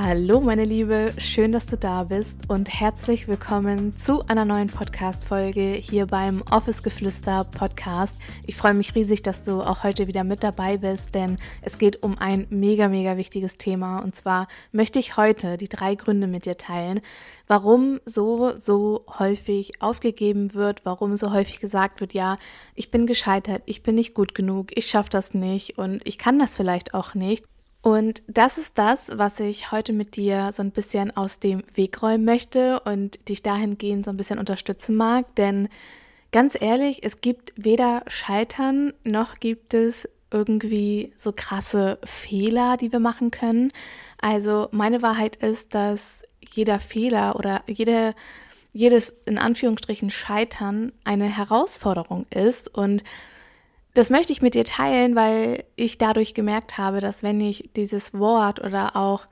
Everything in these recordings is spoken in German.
Hallo meine Liebe, schön, dass du da bist und herzlich willkommen zu einer neuen Podcast-Folge hier beim Office Geflüster Podcast. Ich freue mich riesig, dass du auch heute wieder mit dabei bist, denn es geht um ein mega, mega wichtiges Thema und zwar möchte ich heute die drei Gründe mit dir teilen, warum so, so häufig aufgegeben wird, warum so häufig gesagt wird, ja, ich bin gescheitert, ich bin nicht gut genug, ich schaffe das nicht und ich kann das vielleicht auch nicht. Und das ist das, was ich heute mit dir so ein bisschen aus dem Weg räumen möchte und dich dahingehend so ein bisschen unterstützen mag. Denn ganz ehrlich, es gibt weder Scheitern noch gibt es irgendwie so krasse Fehler, die wir machen können. Also meine Wahrheit ist, dass jeder Fehler oder jede, jedes in Anführungsstrichen Scheitern eine Herausforderung ist und das möchte ich mit dir teilen, weil ich dadurch gemerkt habe, dass wenn ich dieses Wort oder auch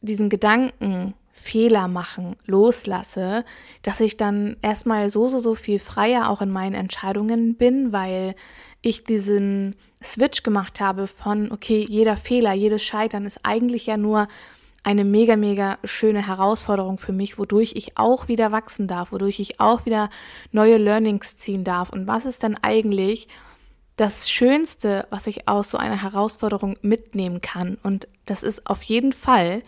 diesen Gedanken Fehler machen loslasse, dass ich dann erstmal so, so, so viel freier auch in meinen Entscheidungen bin, weil ich diesen Switch gemacht habe von, okay, jeder Fehler, jedes Scheitern ist eigentlich ja nur eine mega, mega schöne Herausforderung für mich, wodurch ich auch wieder wachsen darf, wodurch ich auch wieder neue Learnings ziehen darf. Und was ist denn eigentlich das Schönste, was ich aus so einer Herausforderung mitnehmen kann. Und das ist auf jeden Fall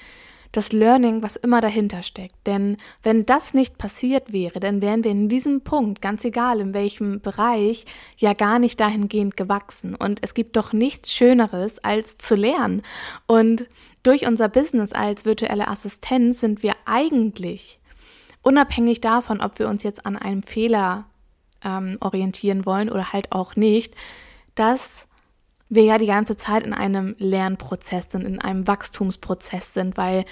das Learning, was immer dahinter steckt. Denn wenn das nicht passiert wäre, dann wären wir in diesem Punkt, ganz egal in welchem Bereich, ja gar nicht dahingehend gewachsen. Und es gibt doch nichts Schöneres, als zu lernen. Und durch unser Business als virtuelle Assistenz sind wir eigentlich unabhängig davon, ob wir uns jetzt an einem Fehler ähm, orientieren wollen oder halt auch nicht, dass wir ja die ganze Zeit in einem Lernprozess sind, in einem Wachstumsprozess sind, weil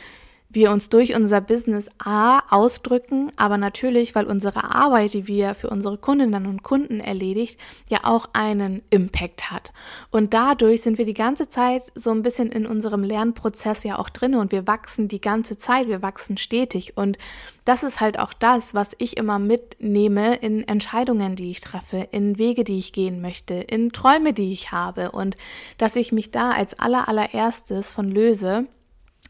wir uns durch unser Business A ausdrücken, aber natürlich, weil unsere Arbeit, die wir für unsere Kundinnen und Kunden erledigt, ja auch einen Impact hat. Und dadurch sind wir die ganze Zeit so ein bisschen in unserem Lernprozess ja auch drin und wir wachsen die ganze Zeit, wir wachsen stetig. Und das ist halt auch das, was ich immer mitnehme in Entscheidungen, die ich treffe, in Wege, die ich gehen möchte, in Träume, die ich habe und dass ich mich da als aller allererstes von löse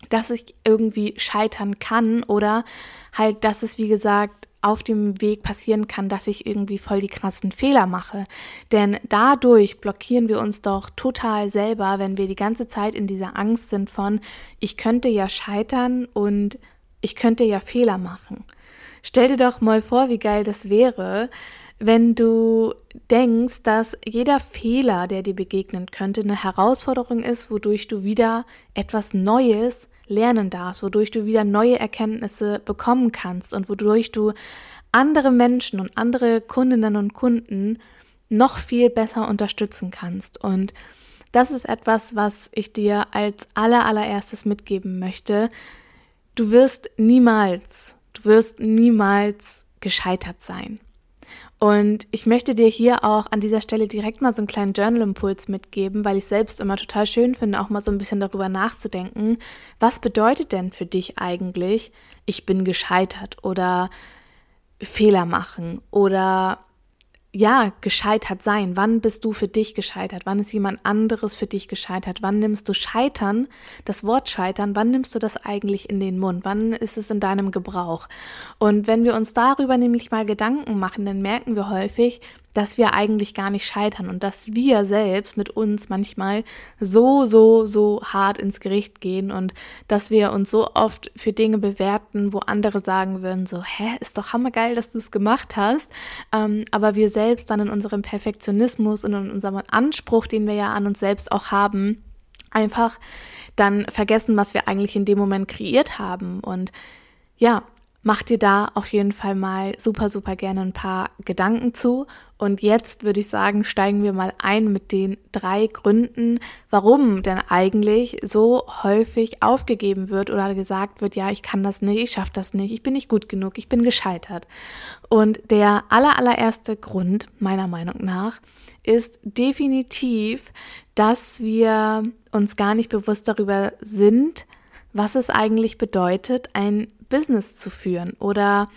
dass ich irgendwie scheitern kann oder halt, dass es, wie gesagt, auf dem Weg passieren kann, dass ich irgendwie voll die krassen Fehler mache. Denn dadurch blockieren wir uns doch total selber, wenn wir die ganze Zeit in dieser Angst sind von, ich könnte ja scheitern und ich könnte ja Fehler machen. Stell dir doch mal vor, wie geil das wäre, wenn du denkst, dass jeder Fehler, der dir begegnen könnte, eine Herausforderung ist, wodurch du wieder etwas Neues lernen darfst, wodurch du wieder neue Erkenntnisse bekommen kannst und wodurch du andere Menschen und andere Kundinnen und Kunden noch viel besser unterstützen kannst. Und das ist etwas, was ich dir als aller allererstes mitgeben möchte. Du wirst niemals, wirst niemals gescheitert sein. Und ich möchte dir hier auch an dieser Stelle direkt mal so einen kleinen Journal-Impuls mitgeben, weil ich selbst immer total schön finde, auch mal so ein bisschen darüber nachzudenken, was bedeutet denn für dich eigentlich, ich bin gescheitert oder Fehler machen oder ja, gescheitert sein. Wann bist du für dich gescheitert? Wann ist jemand anderes für dich gescheitert? Wann nimmst du Scheitern, das Wort Scheitern, wann nimmst du das eigentlich in den Mund? Wann ist es in deinem Gebrauch? Und wenn wir uns darüber nämlich mal Gedanken machen, dann merken wir häufig, dass wir eigentlich gar nicht scheitern und dass wir selbst mit uns manchmal so, so, so hart ins Gericht gehen und dass wir uns so oft für Dinge bewerten, wo andere sagen würden, so, hä, ist doch hammergeil, dass du es gemacht hast. Ähm, aber wir selbst dann in unserem Perfektionismus und in unserem Anspruch, den wir ja an uns selbst auch haben, einfach dann vergessen, was wir eigentlich in dem Moment kreiert haben. Und ja, Mach dir da auf jeden Fall mal super, super gerne ein paar Gedanken zu. Und jetzt würde ich sagen, steigen wir mal ein mit den drei Gründen, warum denn eigentlich so häufig aufgegeben wird oder gesagt wird, ja, ich kann das nicht, ich schaffe das nicht, ich bin nicht gut genug, ich bin gescheitert. Und der aller, allererste Grund, meiner Meinung nach, ist definitiv, dass wir uns gar nicht bewusst darüber sind, was es eigentlich bedeutet, ein Business zu führen oder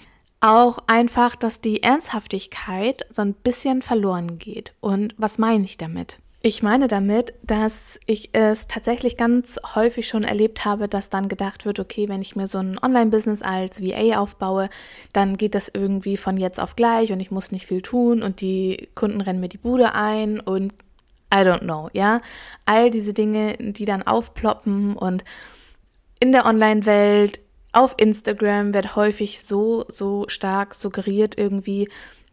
auch einfach, dass die Ernsthaftigkeit so ein bisschen verloren geht. Und was meine ich damit? Ich meine damit, dass ich es tatsächlich ganz häufig schon erlebt habe, dass dann gedacht wird, okay, wenn ich mir so ein Online-Business als VA aufbaue, dann geht das irgendwie von jetzt auf gleich und ich muss nicht viel tun und die Kunden rennen mir die Bude ein und I don't know, ja. All diese Dinge, die dann aufploppen und in der Online-Welt auf Instagram wird häufig so, so stark suggeriert irgendwie,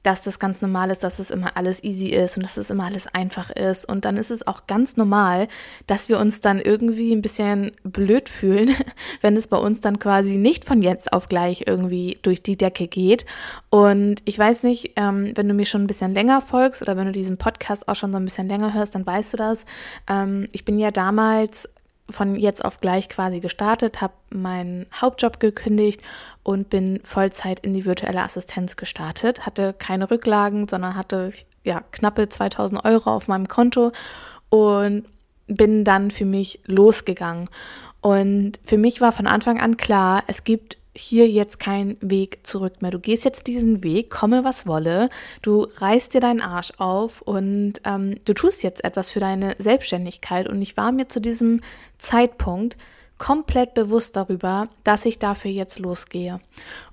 dass das ganz normal ist, dass es immer alles easy ist und dass es immer alles einfach ist. Und dann ist es auch ganz normal, dass wir uns dann irgendwie ein bisschen blöd fühlen, wenn es bei uns dann quasi nicht von jetzt auf gleich irgendwie durch die Decke geht. Und ich weiß nicht, ähm, wenn du mir schon ein bisschen länger folgst oder wenn du diesen Podcast auch schon so ein bisschen länger hörst, dann weißt du das. Ähm, ich bin ja damals von jetzt auf gleich quasi gestartet, habe meinen Hauptjob gekündigt und bin Vollzeit in die virtuelle Assistenz gestartet. Hatte keine Rücklagen, sondern hatte ja knappe 2000 Euro auf meinem Konto und bin dann für mich losgegangen. Und für mich war von Anfang an klar, es gibt hier jetzt kein Weg zurück mehr. Du gehst jetzt diesen Weg, komme was wolle. Du reißt dir deinen Arsch auf und ähm, du tust jetzt etwas für deine Selbstständigkeit. Und ich war mir zu diesem Zeitpunkt komplett bewusst darüber, dass ich dafür jetzt losgehe.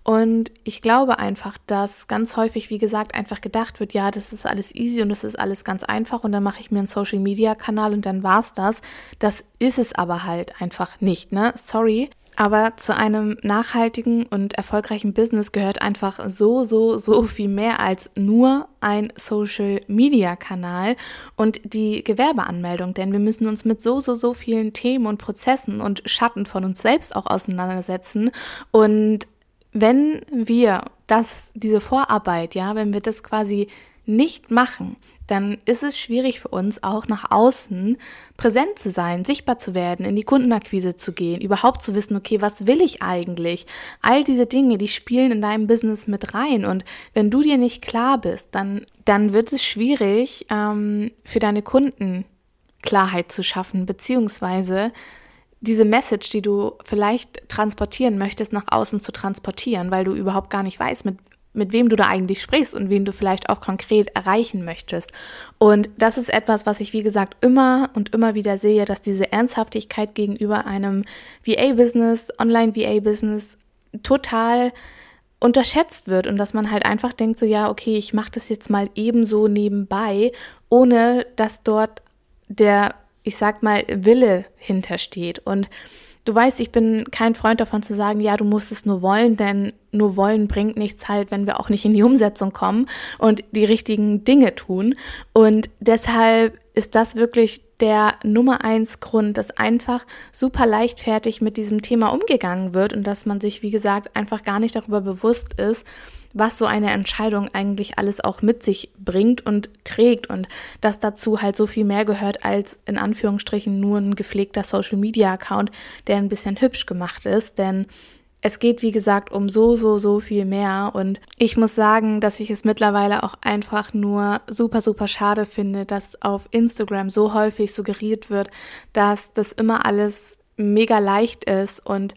Und ich glaube einfach, dass ganz häufig, wie gesagt, einfach gedacht wird, ja, das ist alles easy und das ist alles ganz einfach und dann mache ich mir einen Social Media Kanal und dann war's das. Das ist es aber halt einfach nicht, ne? Sorry. Aber zu einem nachhaltigen und erfolgreichen Business gehört einfach so, so, so viel mehr als nur ein Social-Media-Kanal und die Gewerbeanmeldung. Denn wir müssen uns mit so, so, so vielen Themen und Prozessen und Schatten von uns selbst auch auseinandersetzen. Und wenn wir das, diese Vorarbeit, ja, wenn wir das quasi nicht machen, dann ist es schwierig für uns auch nach außen präsent zu sein, sichtbar zu werden, in die Kundenakquise zu gehen, überhaupt zu wissen, okay, was will ich eigentlich? All diese Dinge, die spielen in deinem Business mit rein. Und wenn du dir nicht klar bist, dann, dann wird es schwierig ähm, für deine Kunden Klarheit zu schaffen, beziehungsweise diese Message, die du vielleicht transportieren möchtest, nach außen zu transportieren, weil du überhaupt gar nicht weißt, mit mit wem du da eigentlich sprichst und wen du vielleicht auch konkret erreichen möchtest. Und das ist etwas, was ich, wie gesagt, immer und immer wieder sehe, dass diese Ernsthaftigkeit gegenüber einem VA-Business, Online-VA-Business total unterschätzt wird und dass man halt einfach denkt, so ja, okay, ich mache das jetzt mal ebenso nebenbei, ohne dass dort der, ich sag mal, Wille hintersteht. Und Du weißt, ich bin kein Freund davon zu sagen, ja, du musst es nur wollen, denn nur wollen bringt nichts halt, wenn wir auch nicht in die Umsetzung kommen und die richtigen Dinge tun. Und deshalb ist das wirklich der Nummer eins Grund, dass einfach super leichtfertig mit diesem Thema umgegangen wird und dass man sich, wie gesagt, einfach gar nicht darüber bewusst ist, was so eine Entscheidung eigentlich alles auch mit sich bringt und trägt und dass dazu halt so viel mehr gehört als in Anführungsstrichen nur ein gepflegter Social Media Account, der ein bisschen hübsch gemacht ist, denn es geht, wie gesagt, um so, so, so viel mehr. Und ich muss sagen, dass ich es mittlerweile auch einfach nur super, super schade finde, dass auf Instagram so häufig suggeriert wird, dass das immer alles mega leicht ist. Und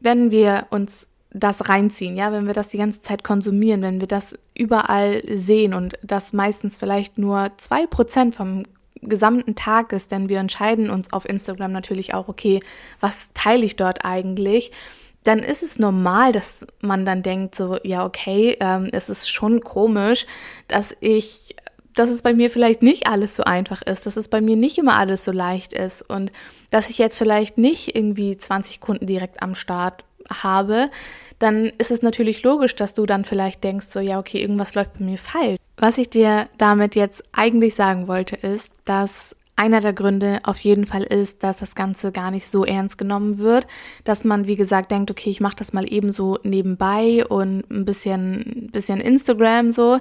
wenn wir uns das reinziehen, ja, wenn wir das die ganze Zeit konsumieren, wenn wir das überall sehen und das meistens vielleicht nur zwei Prozent vom gesamten Tag ist, denn wir entscheiden uns auf Instagram natürlich auch, okay, was teile ich dort eigentlich? Dann ist es normal, dass man dann denkt, so, ja, okay, ähm, es ist schon komisch, dass ich, dass es bei mir vielleicht nicht alles so einfach ist, dass es bei mir nicht immer alles so leicht ist und dass ich jetzt vielleicht nicht irgendwie 20 Kunden direkt am Start habe, dann ist es natürlich logisch, dass du dann vielleicht denkst, so ja, okay, irgendwas läuft bei mir falsch. Was ich dir damit jetzt eigentlich sagen wollte, ist, dass einer der Gründe auf jeden Fall ist, dass das Ganze gar nicht so ernst genommen wird, dass man, wie gesagt, denkt, okay, ich mache das mal eben so nebenbei und ein bisschen, bisschen Instagram so.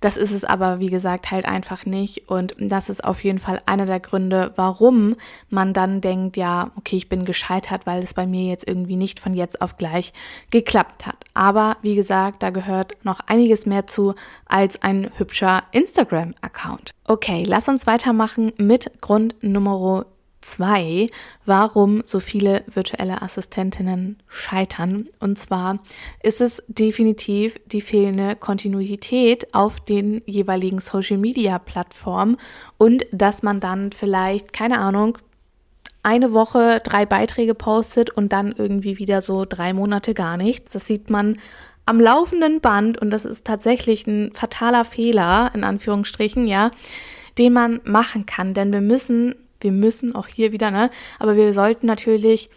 Das ist es aber, wie gesagt, halt einfach nicht. Und das ist auf jeden Fall einer der Gründe, warum man dann denkt, ja, okay, ich bin gescheitert, weil es bei mir jetzt irgendwie nicht von jetzt auf gleich geklappt hat. Aber wie gesagt, da gehört noch einiges mehr zu als ein hübscher Instagram-Account. Okay, lass uns weitermachen mit Grund Nummer zwei, warum so viele virtuelle Assistentinnen scheitern. Und zwar ist es definitiv die fehlende Kontinuität auf den jeweiligen Social-Media-Plattformen und dass man dann vielleicht, keine Ahnung, eine Woche drei Beiträge postet und dann irgendwie wieder so drei Monate gar nichts. Das sieht man am laufenden Band und das ist tatsächlich ein fataler Fehler, in Anführungsstrichen, ja, den man machen kann. Denn wir müssen, wir müssen auch hier wieder, ne, aber wir sollten natürlich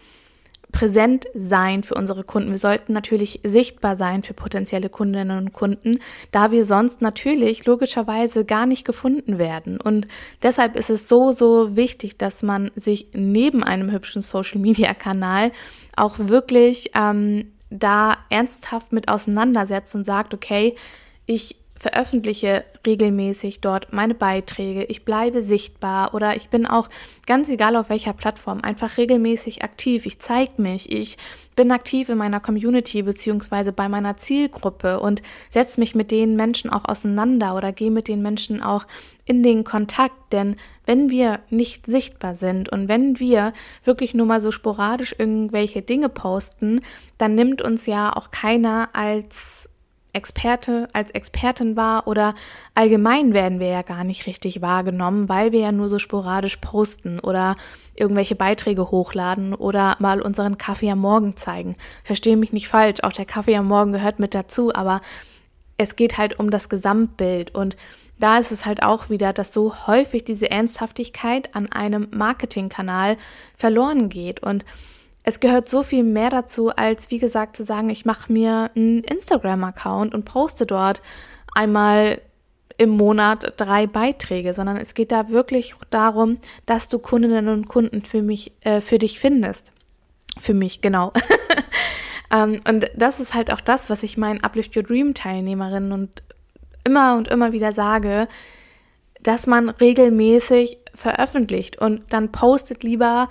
präsent sein für unsere Kunden. Wir sollten natürlich sichtbar sein für potenzielle Kundinnen und Kunden, da wir sonst natürlich logischerweise gar nicht gefunden werden. Und deshalb ist es so, so wichtig, dass man sich neben einem hübschen Social-Media-Kanal auch wirklich ähm, da ernsthaft mit auseinandersetzt und sagt, okay, ich veröffentliche regelmäßig dort meine Beiträge, ich bleibe sichtbar oder ich bin auch ganz egal auf welcher Plattform einfach regelmäßig aktiv. Ich zeige mich, ich bin aktiv in meiner Community beziehungsweise bei meiner Zielgruppe und setze mich mit den Menschen auch auseinander oder gehe mit den Menschen auch in den Kontakt. Denn wenn wir nicht sichtbar sind und wenn wir wirklich nur mal so sporadisch irgendwelche Dinge posten, dann nimmt uns ja auch keiner als Experte als Expertin war oder allgemein werden wir ja gar nicht richtig wahrgenommen, weil wir ja nur so sporadisch posten oder irgendwelche Beiträge hochladen oder mal unseren Kaffee am Morgen zeigen. Verstehe mich nicht falsch, auch der Kaffee am Morgen gehört mit dazu, aber es geht halt um das Gesamtbild und da ist es halt auch wieder, dass so häufig diese Ernsthaftigkeit an einem Marketingkanal verloren geht und es gehört so viel mehr dazu, als wie gesagt zu sagen, ich mache mir einen Instagram-Account und poste dort einmal im Monat drei Beiträge, sondern es geht da wirklich darum, dass du Kundinnen und Kunden für mich, äh, für dich findest. Für mich, genau. ähm, und das ist halt auch das, was ich meinen Uplift Your Dream Teilnehmerinnen und immer und immer wieder sage, dass man regelmäßig veröffentlicht und dann postet lieber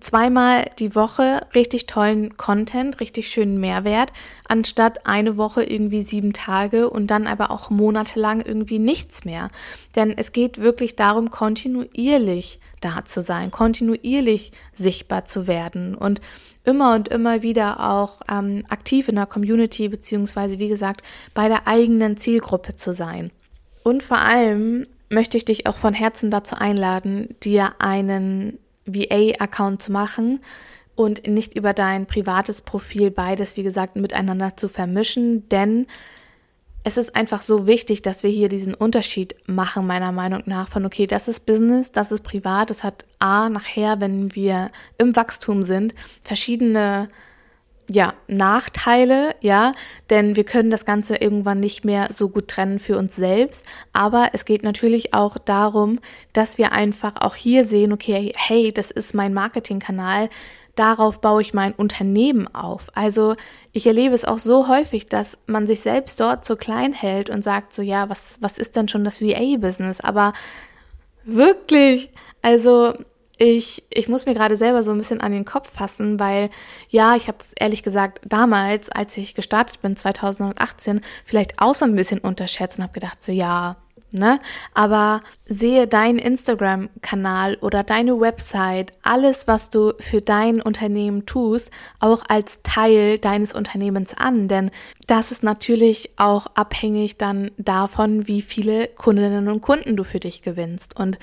zweimal die Woche richtig tollen Content, richtig schönen Mehrwert, anstatt eine Woche irgendwie sieben Tage und dann aber auch monatelang irgendwie nichts mehr. Denn es geht wirklich darum, kontinuierlich da zu sein, kontinuierlich sichtbar zu werden und immer und immer wieder auch ähm, aktiv in der Community beziehungsweise wie gesagt bei der eigenen Zielgruppe zu sein. Und vor allem möchte ich dich auch von Herzen dazu einladen, dir einen VA-Account zu machen und nicht über dein privates Profil beides, wie gesagt, miteinander zu vermischen, denn es ist einfach so wichtig, dass wir hier diesen Unterschied machen, meiner Meinung nach, von okay, das ist Business, das ist privat, das hat A nachher, wenn wir im Wachstum sind, verschiedene ja, Nachteile, ja, denn wir können das Ganze irgendwann nicht mehr so gut trennen für uns selbst. Aber es geht natürlich auch darum, dass wir einfach auch hier sehen, okay, hey, das ist mein Marketingkanal, darauf baue ich mein Unternehmen auf. Also ich erlebe es auch so häufig, dass man sich selbst dort so klein hält und sagt so, ja, was, was ist denn schon das VA-Business? Aber wirklich, also ich, ich muss mir gerade selber so ein bisschen an den Kopf fassen, weil ja, ich habe es ehrlich gesagt damals, als ich gestartet bin, 2018, vielleicht auch so ein bisschen unterschätzt und habe gedacht, so ja, ne? Aber sehe deinen Instagram-Kanal oder deine Website, alles, was du für dein Unternehmen tust, auch als Teil deines Unternehmens an. Denn das ist natürlich auch abhängig dann davon, wie viele Kundinnen und Kunden du für dich gewinnst. Und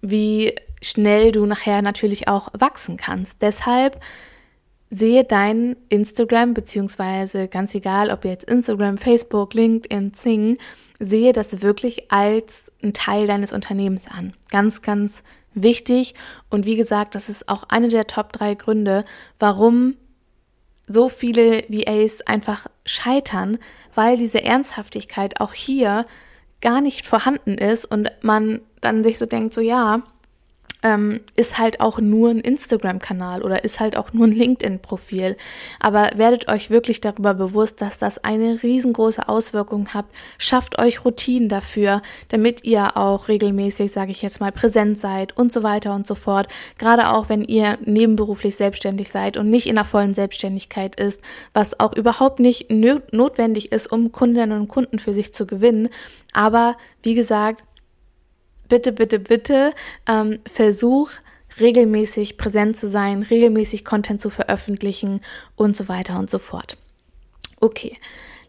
wie schnell du nachher natürlich auch wachsen kannst. Deshalb sehe dein Instagram, beziehungsweise ganz egal, ob jetzt Instagram, Facebook, LinkedIn, Zing, sehe das wirklich als ein Teil deines Unternehmens an. Ganz, ganz wichtig. Und wie gesagt, das ist auch eine der Top drei Gründe, warum so viele VAs einfach scheitern, weil diese Ernsthaftigkeit auch hier gar nicht vorhanden ist und man dann sich so denkt, so ja, ähm, ist halt auch nur ein Instagram-Kanal oder ist halt auch nur ein LinkedIn-Profil. Aber werdet euch wirklich darüber bewusst, dass das eine riesengroße Auswirkung hat. Schafft euch Routinen dafür, damit ihr auch regelmäßig, sage ich jetzt mal, präsent seid und so weiter und so fort. Gerade auch, wenn ihr nebenberuflich selbstständig seid und nicht in der vollen Selbstständigkeit ist, was auch überhaupt nicht notwendig ist, um Kundinnen und Kunden für sich zu gewinnen. Aber wie gesagt, bitte, bitte, bitte ähm, versuch regelmäßig präsent zu sein, regelmäßig Content zu veröffentlichen und so weiter und so fort. Okay,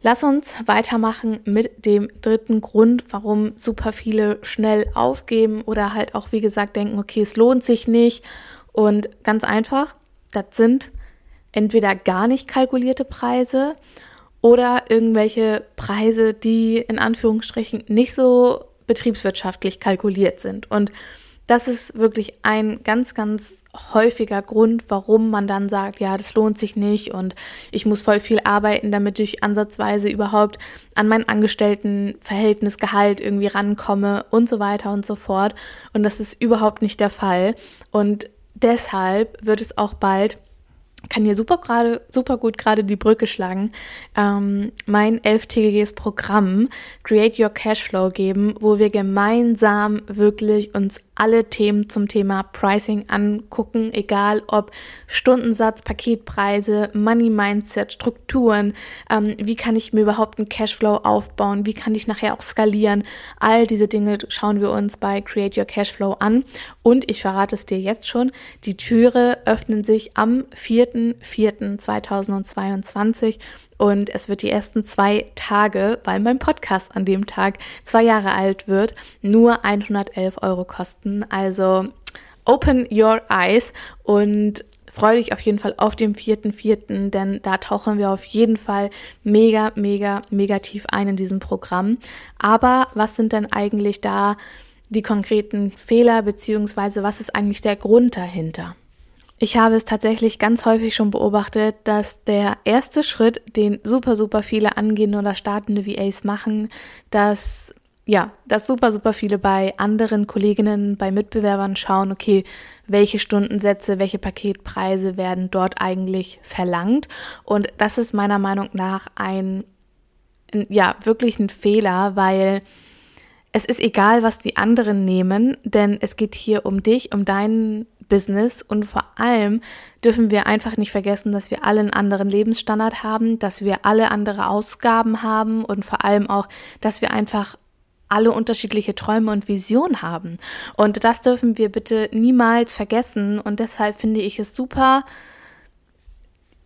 lass uns weitermachen mit dem dritten Grund, warum super viele schnell aufgeben oder halt auch, wie gesagt, denken, okay, es lohnt sich nicht. Und ganz einfach, das sind entweder gar nicht kalkulierte Preise oder irgendwelche Preise, die in Anführungsstrichen nicht so betriebswirtschaftlich kalkuliert sind. Und das ist wirklich ein ganz, ganz häufiger Grund, warum man dann sagt, ja, das lohnt sich nicht und ich muss voll viel arbeiten, damit ich ansatzweise überhaupt an mein Angestelltenverhältnis Gehalt irgendwie rankomme und so weiter und so fort. Und das ist überhaupt nicht der Fall. Und deshalb wird es auch bald kann hier super gerade, super gut gerade die Brücke schlagen, ähm, mein elftägiges Programm Create Your Cashflow geben, wo wir gemeinsam wirklich uns alle Themen zum Thema Pricing angucken, egal ob Stundensatz, Paketpreise, Money Mindset, Strukturen, ähm, wie kann ich mir überhaupt einen Cashflow aufbauen, wie kann ich nachher auch skalieren. All diese Dinge schauen wir uns bei Create Your Cashflow an. Und ich verrate es dir jetzt schon, die Türe öffnen sich am 4.4.2022 und es wird die ersten zwei Tage, weil mein Podcast an dem Tag zwei Jahre alt wird, nur 111 Euro kosten. Also open your eyes und freue dich auf jeden Fall auf den vierten vierten, denn da tauchen wir auf jeden Fall mega, mega, mega tief ein in diesem Programm. Aber was sind denn eigentlich da die konkreten Fehler, beziehungsweise was ist eigentlich der Grund dahinter? Ich habe es tatsächlich ganz häufig schon beobachtet, dass der erste Schritt, den super, super viele angehende oder startende VAs machen, dass ja, dass super, super viele bei anderen Kolleginnen, bei Mitbewerbern schauen, okay, welche Stundensätze, welche Paketpreise werden dort eigentlich verlangt. Und das ist meiner Meinung nach ein, ja, wirklich ein Fehler, weil es ist egal, was die anderen nehmen, denn es geht hier um dich, um deinen Business und vor allem dürfen wir einfach nicht vergessen, dass wir alle einen anderen Lebensstandard haben, dass wir alle andere Ausgaben haben und vor allem auch, dass wir einfach alle unterschiedliche Träume und Visionen haben. Und das dürfen wir bitte niemals vergessen. Und deshalb finde ich es super,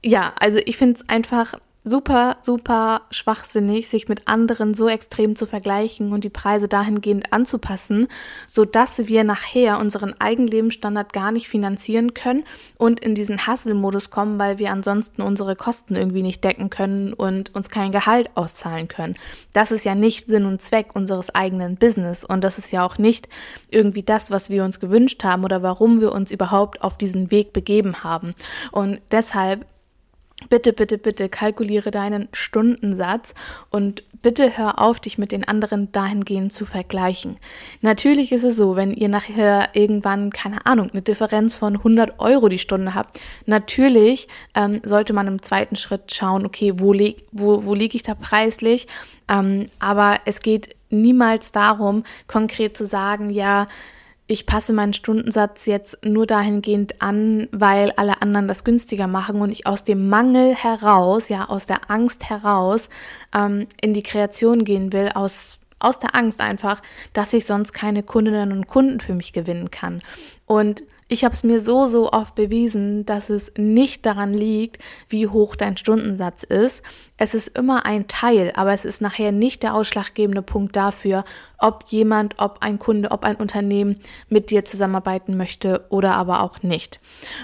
ja, also ich finde es einfach super, super schwachsinnig, sich mit anderen so extrem zu vergleichen und die Preise dahingehend anzupassen, so dass wir nachher unseren eigenen Lebensstandard gar nicht finanzieren können und in diesen Hustle-Modus kommen, weil wir ansonsten unsere Kosten irgendwie nicht decken können und uns kein Gehalt auszahlen können. Das ist ja nicht Sinn und Zweck unseres eigenen Business und das ist ja auch nicht irgendwie das, was wir uns gewünscht haben oder warum wir uns überhaupt auf diesen Weg begeben haben. Und deshalb Bitte, bitte, bitte kalkuliere deinen Stundensatz und bitte hör auf, dich mit den anderen dahingehend zu vergleichen. Natürlich ist es so, wenn ihr nachher irgendwann, keine Ahnung, eine Differenz von 100 Euro die Stunde habt, natürlich ähm, sollte man im zweiten Schritt schauen, okay, wo, wo, wo liege ich da preislich? Ähm, aber es geht niemals darum, konkret zu sagen, ja, ich passe meinen Stundensatz jetzt nur dahingehend an, weil alle anderen das günstiger machen und ich aus dem Mangel heraus, ja, aus der Angst heraus ähm, in die Kreation gehen will, aus aus der Angst einfach, dass ich sonst keine Kundinnen und Kunden für mich gewinnen kann. Und ich habe es mir so, so oft bewiesen, dass es nicht daran liegt, wie hoch dein Stundensatz ist. Es ist immer ein Teil, aber es ist nachher nicht der ausschlaggebende Punkt dafür, ob jemand, ob ein Kunde, ob ein Unternehmen mit dir zusammenarbeiten möchte oder aber auch nicht.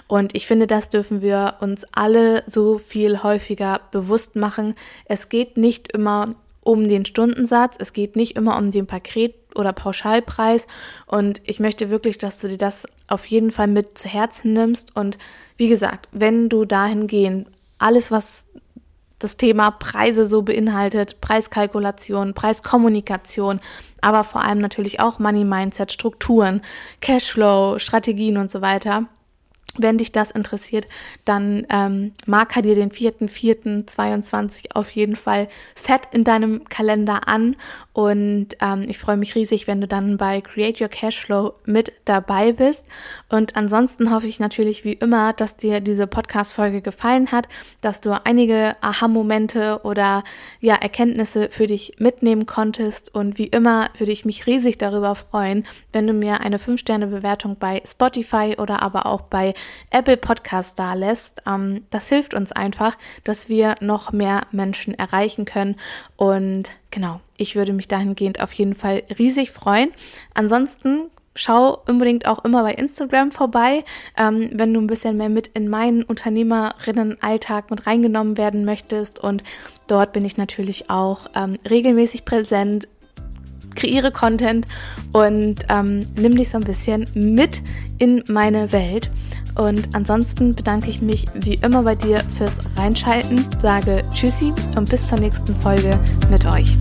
Und ich finde, das dürfen wir uns alle so viel häufiger bewusst machen. Es geht nicht immer um den Stundensatz. Es geht nicht immer um den Paket- oder Pauschalpreis. Und ich möchte wirklich, dass du dir das auf jeden Fall mit zu Herzen nimmst. Und wie gesagt, wenn du dahingehend alles, was das Thema Preise so beinhaltet, Preiskalkulation, Preiskommunikation, aber vor allem natürlich auch Money Mindset, Strukturen, Cashflow, Strategien und so weiter. Wenn dich das interessiert, dann ähm, marker dir den 4.4.22 auf jeden Fall fett in deinem Kalender an. Und ähm, ich freue mich riesig, wenn du dann bei Create Your Cashflow mit dabei bist. Und ansonsten hoffe ich natürlich wie immer, dass dir diese Podcast-Folge gefallen hat, dass du einige Aha-Momente oder ja, Erkenntnisse für dich mitnehmen konntest. Und wie immer würde ich mich riesig darüber freuen, wenn du mir eine 5-Sterne-Bewertung bei Spotify oder aber auch bei Apple Podcast da lässt. Ähm, das hilft uns einfach, dass wir noch mehr Menschen erreichen können. Und genau, ich würde mich dahingehend auf jeden Fall riesig freuen. Ansonsten schau unbedingt auch immer bei Instagram vorbei, ähm, wenn du ein bisschen mehr mit in meinen Unternehmerinnenalltag mit reingenommen werden möchtest. Und dort bin ich natürlich auch ähm, regelmäßig präsent, kreiere Content und ähm, nimm dich so ein bisschen mit in meine Welt. Und ansonsten bedanke ich mich wie immer bei dir fürs Reinschalten, sage Tschüssi und bis zur nächsten Folge mit euch.